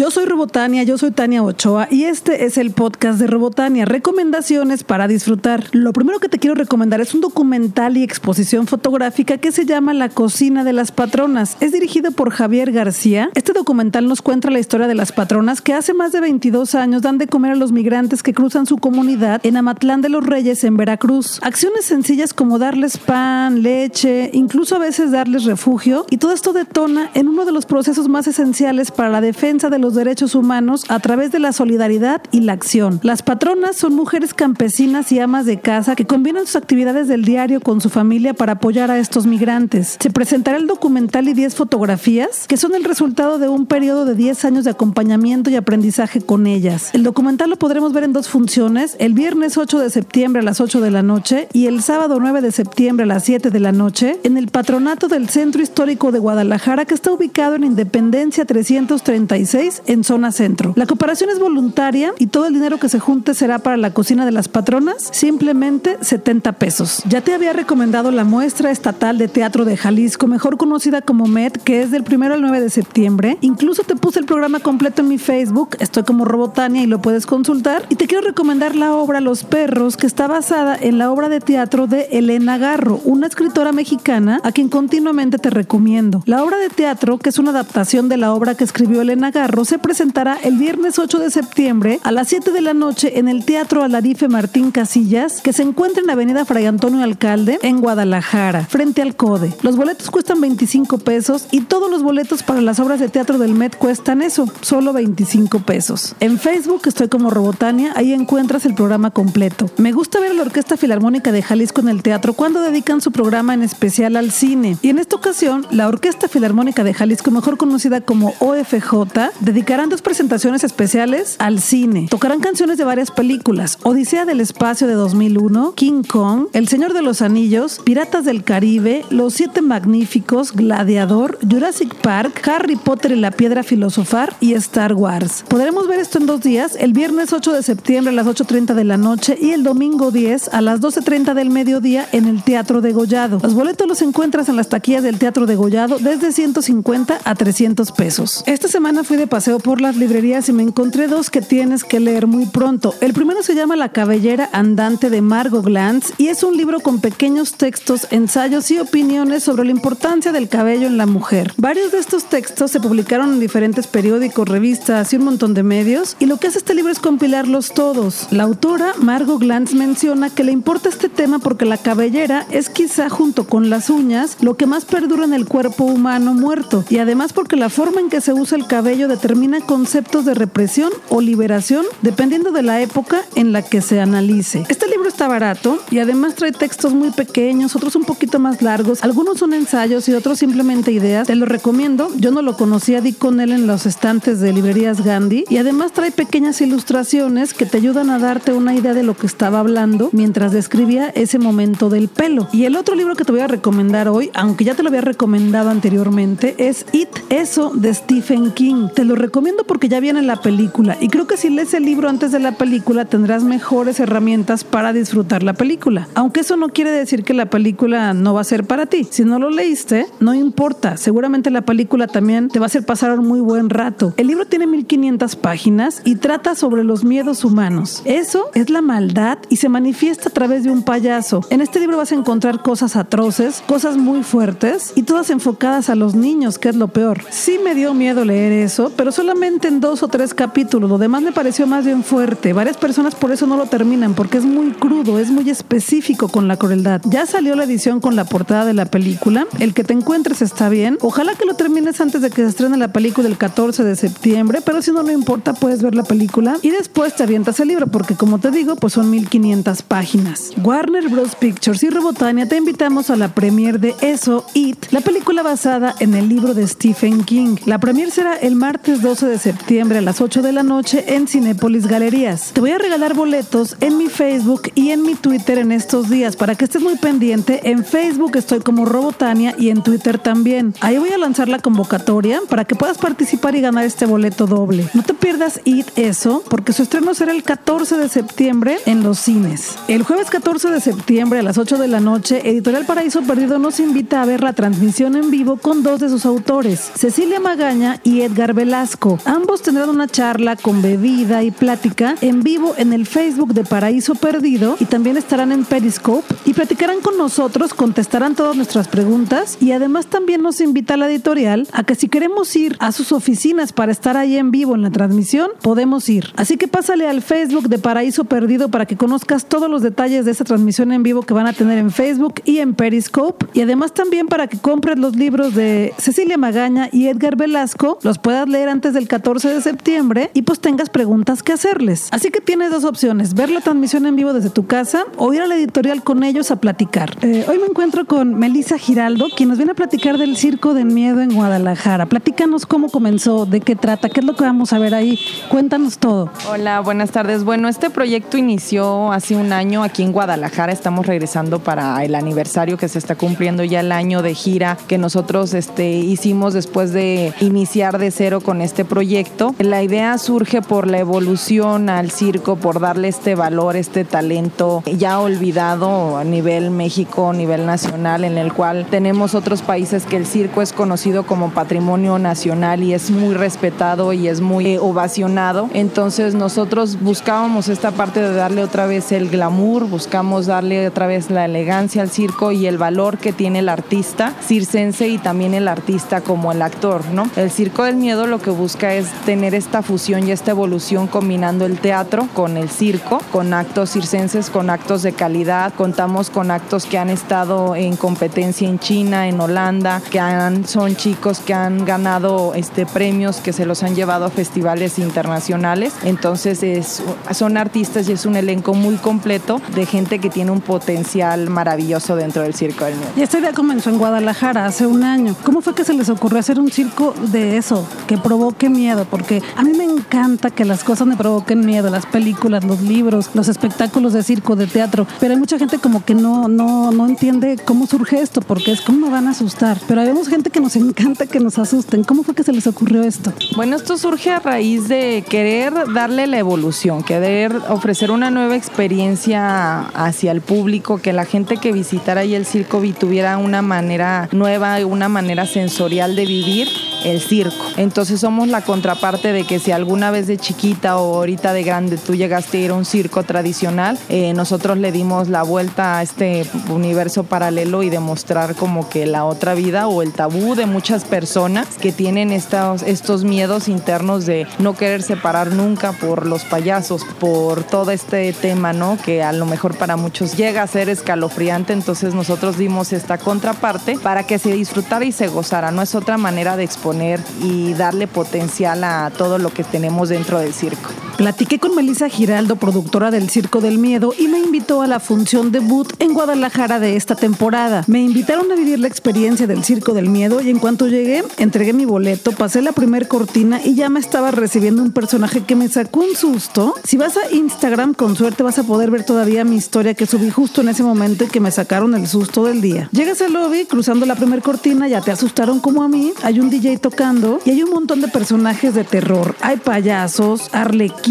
Yo soy Robotania, yo soy Tania Ochoa y este es el podcast de Robotania, recomendaciones para disfrutar. Lo primero que te quiero recomendar es un documental y exposición fotográfica que se llama La cocina de las patronas. Es dirigido por Javier García. Este documental nos cuenta la historia de las patronas que hace más de 22 años dan de comer a los migrantes que cruzan su comunidad en Amatlán de los Reyes en Veracruz. Acciones sencillas como darles pan, leche, incluso a veces darles refugio y todo esto detona en uno de los procesos más esenciales para la defensa de los derechos humanos a través de la solidaridad y la acción. Las patronas son mujeres campesinas y amas de casa que combinan sus actividades del diario con su familia para apoyar a estos migrantes. Se presentará el documental y 10 fotografías que son el resultado de un periodo de 10 años de acompañamiento y aprendizaje con ellas. El documental lo podremos ver en dos funciones, el viernes 8 de septiembre a las 8 de la noche y el sábado 9 de septiembre a las 7 de la noche en el patronato del Centro Histórico de Guadalajara que está ubicado en Independencia 336 en zona centro. La cooperación es voluntaria y todo el dinero que se junte será para la cocina de las patronas, simplemente 70 pesos. Ya te había recomendado la muestra estatal de teatro de Jalisco, mejor conocida como MED, que es del 1 al 9 de septiembre. Incluso te puse el programa completo en mi Facebook, estoy como Robotania y lo puedes consultar. Y te quiero recomendar la obra Los Perros, que está basada en la obra de teatro de Elena Garro, una escritora mexicana a quien continuamente te recomiendo. La obra de teatro, que es una adaptación de la obra que escribió Elena Garro, se presentará el viernes 8 de septiembre a las 7 de la noche en el Teatro Alarife Martín Casillas, que se encuentra en la Avenida Fray Antonio Alcalde, en Guadalajara, frente al CODE. Los boletos cuestan 25 pesos y todos los boletos para las obras de teatro del MED cuestan eso, solo 25 pesos. En Facebook estoy como Robotania, ahí encuentras el programa completo. Me gusta ver a la Orquesta Filarmónica de Jalisco en el teatro cuando dedican su programa en especial al cine. Y en esta ocasión, la Orquesta Filarmónica de Jalisco, mejor conocida como OFJ, dedicarán dos presentaciones especiales al cine. Tocarán canciones de varias películas: Odisea del Espacio de 2001, King Kong, El Señor de los Anillos, Piratas del Caribe, Los Siete Magníficos, Gladiador, Jurassic Park, Harry Potter y la Piedra Filosofar y Star Wars. Podremos ver esto en dos días: el viernes 8 de septiembre a las 8:30 de la noche y el domingo 10 a las 12:30 del mediodía en el Teatro de Gollado. Los boletos los encuentras en las taquillas del Teatro de Gollado desde 150 a 300 pesos. Esta semana fui de paseo por las librerías y me encontré dos que tienes que leer muy pronto. El primero se llama La cabellera andante de Margot Glantz y es un libro con pequeños textos, ensayos y opiniones sobre la importancia del cabello en la mujer. Varios de estos textos se publicaron en diferentes periódicos, revistas y un montón de medios y lo que hace este libro es compilarlos todos. La autora Margot Glantz menciona que le importa este tema porque la cabellera es quizá junto con las uñas lo que más perdura en el cuerpo humano muerto y además porque la forma en que se usa el cabello determina conceptos de represión o liberación dependiendo de la época en la que se analice. Este libro está barato y además trae textos muy pequeños, otros un poquito más largos, algunos son ensayos y otros simplemente ideas. Te lo recomiendo, yo no lo conocía, di con él en los estantes de librerías Gandhi y además trae pequeñas ilustraciones que te ayudan a darte una idea de lo que estaba hablando mientras describía ese momento del pelo. Y el otro libro que te voy a recomendar hoy, aunque ya te lo había recomendado anteriormente, es It, eso de Stephen King. Te lo recomiendo porque ya viene la película y creo que si lees el libro antes de la película tendrás mejores herramientas para disfrutar la película. Aunque eso no quiere decir que la película no va a ser para ti. Si no lo leíste, no importa. Seguramente la película también te va a hacer pasar un muy buen rato. El libro tiene 1500 páginas y trata sobre los miedos humanos. Eso es la maldad y se manifiesta a través de un payaso. En este libro vas a encontrar cosas atroces, cosas muy fuertes y todas enfocadas a los niños, que es lo peor. Sí me dio miedo leer eso, pero solamente en dos o tres capítulos. Lo demás me pareció más bien fuerte. Varias personas por eso no lo terminan, porque es muy crudo, es muy específico con la crueldad. Ya salió la edición con la portada de la película. El que te encuentres está bien. Ojalá que lo termines antes de que se estrene la película el 14 de septiembre, pero si no, no importa, puedes ver la película y después te avientas el libro, porque como te digo, pues son 1500 páginas. Warner Bros. Pictures y Robotania te invitamos a la premiere de Eso, It, la película basada en el libro de Stephen King. La premiere será el martes 12 de septiembre a las 8 de la noche en Cinépolis Galerías. Te voy a regalar boletos en mi Facebook y en mi Twitter en estos días para que estés muy pendiente. En Facebook estoy como Robotania y en Twitter también. Ahí voy a lanzar la convocatoria para que puedas participar y ganar este boleto doble. No te pierdas It Eso porque su estreno será el 14 de septiembre en los cines. El jueves 14 de septiembre a las 8 de la noche, Editorial Paraíso Perdido nos invita a ver la transmisión en vivo con dos de sus autores, Cecilia Magaña y Edgar Velázquez Velasco. Ambos tendrán una charla con bebida y plática en vivo en el Facebook de Paraíso Perdido y también estarán en Periscope y platicarán con nosotros, contestarán todas nuestras preguntas y además también nos invita la editorial a que si queremos ir a sus oficinas para estar ahí en vivo en la transmisión, podemos ir. Así que pásale al Facebook de Paraíso Perdido para que conozcas todos los detalles de esa transmisión en vivo que van a tener en Facebook y en Periscope y además también para que compres los libros de Cecilia Magaña y Edgar Velasco, los puedas leer antes del 14 de septiembre y pues tengas preguntas que hacerles. Así que tienes dos opciones, ver la transmisión en vivo desde tu casa o ir a la editorial con ellos a platicar. Eh, hoy me encuentro con Melissa Giraldo, quien nos viene a platicar del Circo de Miedo en Guadalajara. Platícanos cómo comenzó, de qué trata, qué es lo que vamos a ver ahí. Cuéntanos todo. Hola, buenas tardes. Bueno, este proyecto inició hace un año aquí en Guadalajara. Estamos regresando para el aniversario que se está cumpliendo ya el año de gira que nosotros este, hicimos después de iniciar de cero con este proyecto. La idea surge por la evolución al circo, por darle este valor, este talento ya olvidado a nivel México, a nivel nacional, en el cual tenemos otros países que el circo es conocido como patrimonio nacional y es muy respetado y es muy ovacionado. Entonces nosotros buscábamos esta parte de darle otra vez el glamour, buscamos darle otra vez la elegancia al circo y el valor que tiene el artista circense y también el artista como el actor, ¿no? El Circo del Miedo lo que busca es tener esta fusión y esta evolución combinando el teatro con el circo, con actos circenses, con actos de calidad. Contamos con actos que han estado en competencia en China, en Holanda, que han, son chicos que han ganado este, premios, que se los han llevado a festivales internacionales. Entonces es, son artistas y es un elenco muy completo de gente que tiene un potencial maravilloso dentro del Circo del Miedo. Y esta idea comenzó en Guadalajara hace un año. ¿Cómo fue que se les ocurrió hacer un circo de eso, que provoque miedo? Porque a mí me encanta que las cosas me provoquen miedo, las películas, los libros, los espectáculos de circo, de teatro, pero hay mucha gente como que no, no, no entiende cómo surge esto, porque es cómo me van a asustar. Pero hay gente que nos encanta que nos asusten. ¿Cómo fue que se les ocurrió esto? Bueno, esto surge a raíz de querer darle la evolución, querer ofrecer una nueva experiencia hacia el público, que la gente que visitara ahí el circo tuviera una manera nueva, una manera sensorial de vivir el circo. Entonces somos la contraparte de que si alguna vez de chiquita o ahorita de grande tú llegaste a ir a un circo tradicional, eh, nosotros le dimos la vuelta a este universo paralelo y demostrar como que la otra vida o el tabú de muchas personas que tienen estos, estos miedos internos de no querer separar nunca por los payasos, por todo este tema, ¿no? Que a lo mejor para muchos llega a ser escalofriante, entonces nosotros dimos esta contraparte para que se disfrutara y se gozara, no es otra manera de exponer y darle potencial a todo lo que tenemos dentro del circo. Platiqué con Melissa Giraldo, productora del Circo del Miedo, y me invitó a la función debut en Guadalajara de esta temporada. Me invitaron a vivir la experiencia del Circo del Miedo y en cuanto llegué, entregué mi boleto, pasé la primer cortina y ya me estaba recibiendo un personaje que me sacó un susto. Si vas a Instagram, con suerte vas a poder ver todavía mi historia que subí justo en ese momento y que me sacaron el susto del día. Llegas al lobby, cruzando la primer cortina, ya te asustaron como a mí. Hay un DJ tocando y hay un montón de personajes de terror. Hay payasos,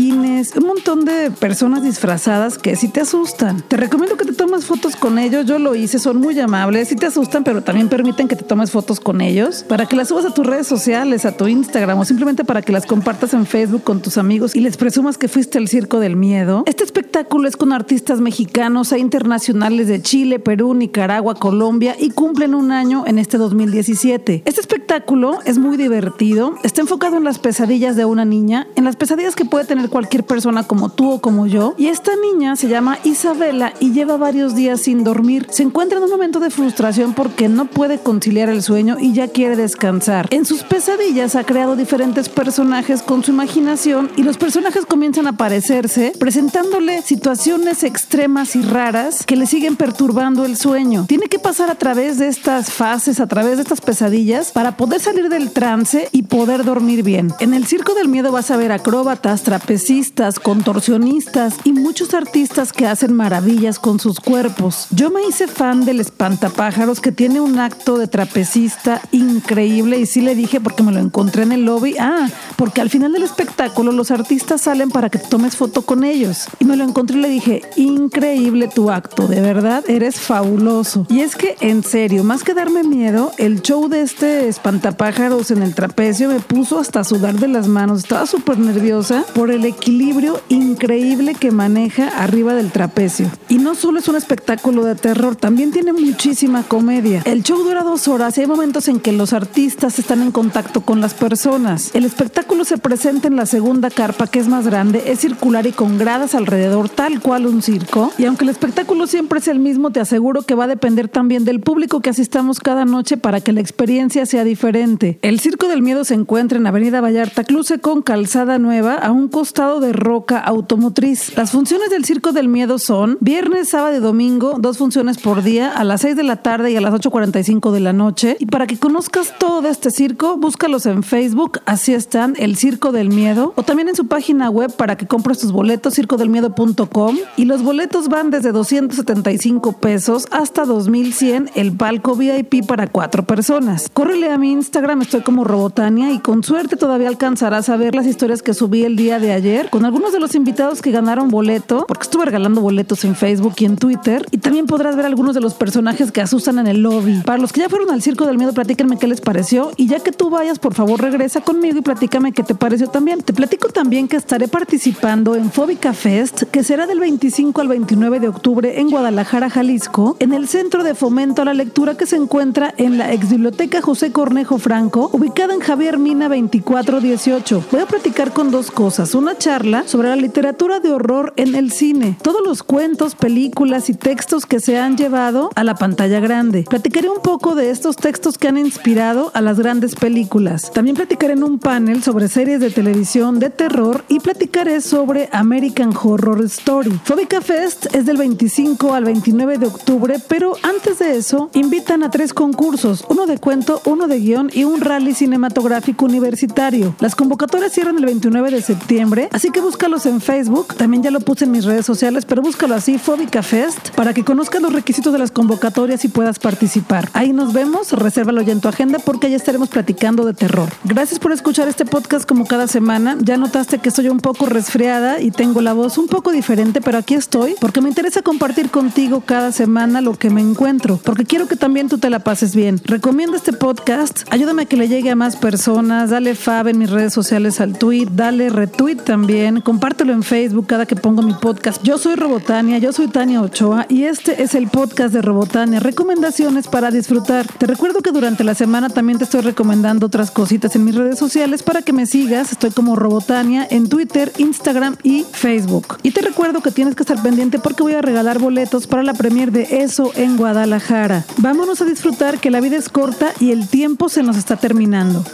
un montón de personas disfrazadas que sí te asustan. Te recomiendo que te tomes fotos con ellos. Yo lo hice, son muy amables, sí te asustan, pero también permiten que te tomes fotos con ellos para que las subas a tus redes sociales, a tu Instagram o simplemente para que las compartas en Facebook con tus amigos y les presumas que fuiste al Circo del Miedo. Este espectáculo es con artistas mexicanos e internacionales de Chile, Perú, Nicaragua, Colombia y cumplen un año en este 2017. Este espectáculo es muy divertido, está enfocado en las pesadillas de una niña, en las pesadillas que puede tener cualquier persona como tú o como yo. Y esta niña se llama Isabela y lleva varios días sin dormir. Se encuentra en un momento de frustración porque no puede conciliar el sueño y ya quiere descansar. En sus pesadillas ha creado diferentes personajes con su imaginación y los personajes comienzan a aparecerse presentándole situaciones extremas y raras que le siguen perturbando el sueño. Tiene que pasar a través de estas fases, a través de estas pesadillas para poder salir del trance y poder dormir bien. En el Circo del Miedo vas a ver acróbatas, trapez contorsionistas y muchos artistas que hacen maravillas con sus cuerpos. Yo me hice fan del espantapájaros que tiene un acto de trapecista increíble y sí le dije porque me lo encontré en el lobby, ah, porque al final del espectáculo los artistas salen para que tomes foto con ellos. Y me lo encontré y le dije, increíble tu acto, de verdad, eres fabuloso. Y es que, en serio, más que darme miedo, el show de este espantapájaros en el trapecio me puso hasta sudar de las manos. Estaba súper nerviosa por el equilibrio increíble que maneja arriba del trapecio. Y no solo es un espectáculo de terror, también tiene muchísima comedia. El show dura dos horas y hay momentos en que los artistas están en contacto con las personas. El espectáculo se presenta en la segunda carpa, que es más grande, es circular y con gradas alrededor, tal cual un circo. Y aunque el espectáculo siempre es el mismo, te aseguro que va a depender también del público que asistamos cada noche para que la experiencia sea diferente. El Circo del Miedo se encuentra en Avenida Vallarta Cluse con Calzada Nueva a un costado de Roca Automotriz. Las funciones del Circo del Miedo son viernes, sábado y domingo, dos funciones por día a las 6 de la tarde y a las 8.45 de la noche. Y para que conozcas todo de este circo, búscalos en Facebook, así están, el Circo del Miedo, o también en su página web para que compres tus boletos, circodelmiedo.com. Y los boletos van desde 275 pesos hasta 2100 el palco VIP para cuatro personas. Córrele a mi Instagram, estoy como Robotania y con suerte todavía alcanzarás a ver las historias que subí el día de ayer con algunos de los invitados que ganaron boleto, porque estuve regalando boletos en Facebook y en Twitter. Y también podrás ver algunos de los personajes que asustan en el lobby. Para los que ya fueron al Circo del Miedo, platíquenme qué les pareció. Y ya que tú vayas, por favor, regresa conmigo y platícame qué te pareció también. Te platico también que estaré participando en Fóbica Fest, que será del 25 al 29 de octubre en Guadalajara, Jalisco, en el Centro de Fomento a la Lectura que se encuentra en la ex biblioteca José Cornejo Franco, ubicada en Javier Mina 2418. Voy a platicar con dos cosas. Una charla sobre la literatura de horror en el cine. Todos los cuentos, películas y textos que se han llevado a la pantalla grande. Platicaré un poco de estos textos que han inspirado a las grandes películas. También platicaré en un panel sobre series de televisión de terror y platicaré sobre American Horror Story. Fóbica Fest es del 25 al 29 de octubre, pero antes de eso invitan a tres concursos, uno de cuento, uno de guion y un rally cinematográfico universitario. Las convocatorias cierran el 29 de septiembre, así que búscalos en Facebook, también ya lo puse en mis redes sociales, pero búscalo así, Fóbica Fest, para que conozcas los requisitos de las convocatorias y puedas participar. Ahí nos vemos, resérvalo ya en tu agenda porque ya estaremos platicando de terror. Gracias por escuchar este podcast como cada semana. Ya notaste que estoy un poco resfriada y tengo la voz un poco diferente, pero aquí estoy porque me interesa compartir contigo cada semana lo que me encuentro, porque quiero que también tú te la pases bien. Recomienda este podcast, ayúdame a que le llegue a más personas, dale fab en mis redes sociales al tweet, dale retweet también, compártelo en Facebook cada que pongo mi podcast. Yo soy Robotania, yo soy Tania Ochoa y este es el podcast de Robotania, recomendaciones para disfrutar. Te recuerdo que durante la semana también te estoy recomendando otras cositas en mis redes sociales para que me sigas. Estoy como Robotania en Twitter, Instagram y Facebook. Y te recuerdo que tienes que estar pendiente porque voy a regalar boletos para la premier de Eso en Guadalajara. Vámonos a disfrutar que la vida es corta y el tiempo se nos está terminando.